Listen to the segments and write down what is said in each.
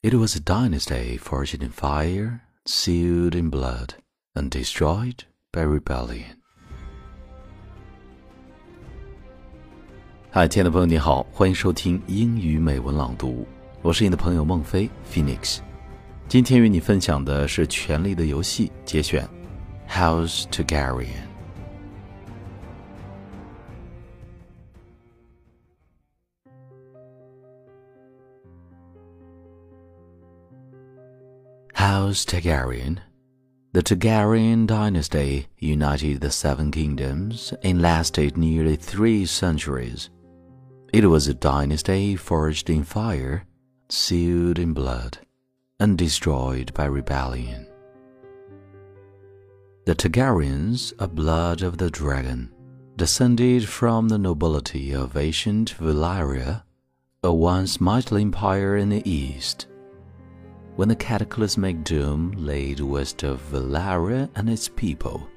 It was a dynasty forged in fire, sealed in blood, and destroyed by rebellion. 嗨，亲爱的朋友，你好，欢迎收听英语美文朗读，我是你的朋友孟非 Phoenix。今天与你分享的是《权力的游戏》节选，House Targaryen。House Targaryen. The Targaryen dynasty united the Seven Kingdoms and lasted nearly three centuries. It was a dynasty forged in fire, sealed in blood, and destroyed by rebellion. The Targaryens, a blood of the dragon, descended from the nobility of ancient Valyria, a once mighty empire in the east when the cataclysmic doom laid west of Valyria and its people,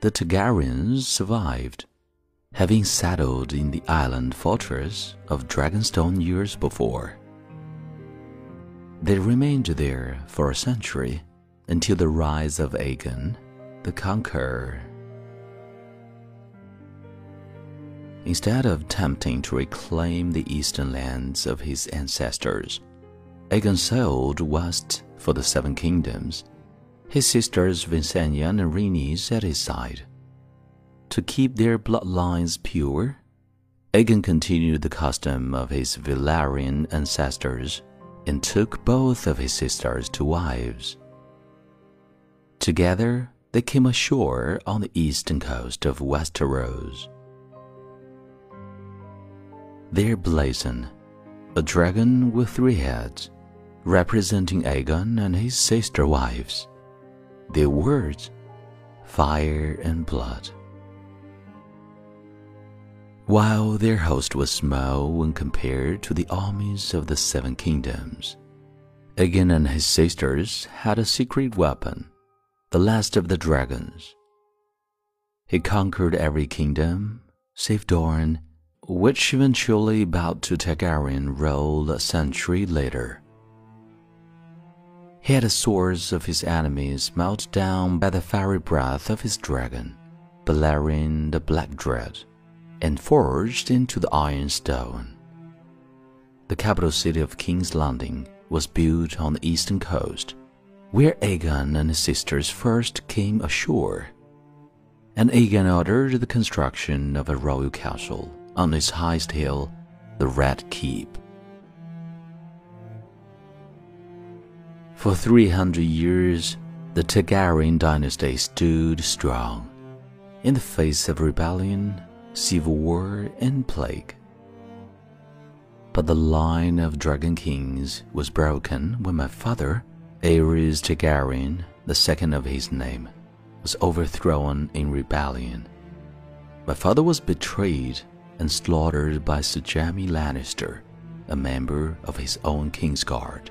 the Targaryens survived, having settled in the island fortress of Dragonstone years before. They remained there for a century until the rise of Aegon, the Conqueror. Instead of attempting to reclaim the eastern lands of his ancestors, Aegon sailed west for the Seven Kingdoms, his sisters Visenya and Rhaenys at his side. To keep their bloodlines pure, Aegon continued the custom of his Valyrian ancestors and took both of his sisters to wives. Together, they came ashore on the eastern coast of Westeros. Their blazon, a dragon with three heads, representing Aegon and his sister wives. Their words, fire and blood. While their host was small when compared to the armies of the Seven Kingdoms, Aegon and his sisters had a secret weapon, the last of the dragons. He conquered every kingdom, save Dorne, which eventually bowed to Targaryen rule a century later. He had the swords of his enemies melted down by the fiery breath of his dragon, Balerion the Black Dread, and forged into the Iron Throne. The capital city of King's Landing was built on the eastern coast, where Aegon and his sisters first came ashore. And Aegon ordered the construction of a royal castle on its highest hill, the Red Keep. For 300 years, the Targaryen dynasty stood strong in the face of rebellion, civil war, and plague. But the line of dragon kings was broken when my father, Aerys Targaryen, the second of his name, was overthrown in rebellion. My father was betrayed and slaughtered by Sir Jaime Lannister, a member of his own Kingsguard.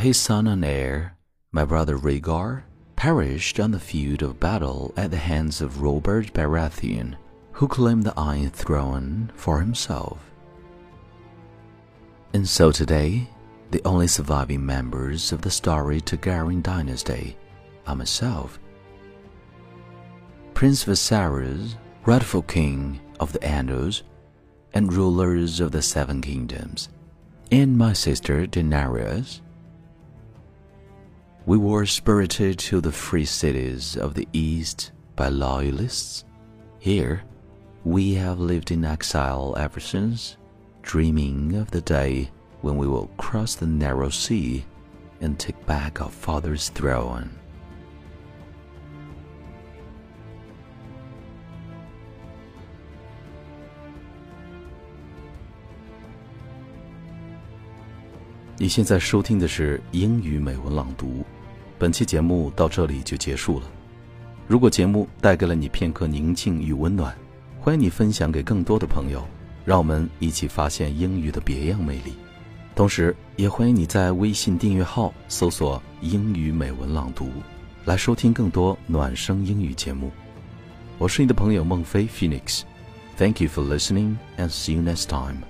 His son and heir, my brother Rhaegar, perished on the field of battle at the hands of Robert Baratheon, who claimed the Iron Throne for himself. And so today, the only surviving members of the storied Targaryen dynasty are myself, Prince Viserys, rightful king of the Andals, and rulers of the Seven Kingdoms, and my sister Daenerys, we were spirited to the free cities of the East by loyalists. Here, we have lived in exile ever since, dreaming of the day when we will cross the narrow sea and take back our father's throne. 你现在收听的是英语美文朗读，本期节目到这里就结束了。如果节目带给了你片刻宁静与温暖，欢迎你分享给更多的朋友，让我们一起发现英语的别样魅力。同时，也欢迎你在微信订阅号搜索“英语美文朗读”，来收听更多暖声英语节目。我是你的朋友孟非 Phoenix，Thank you for listening and see you next time.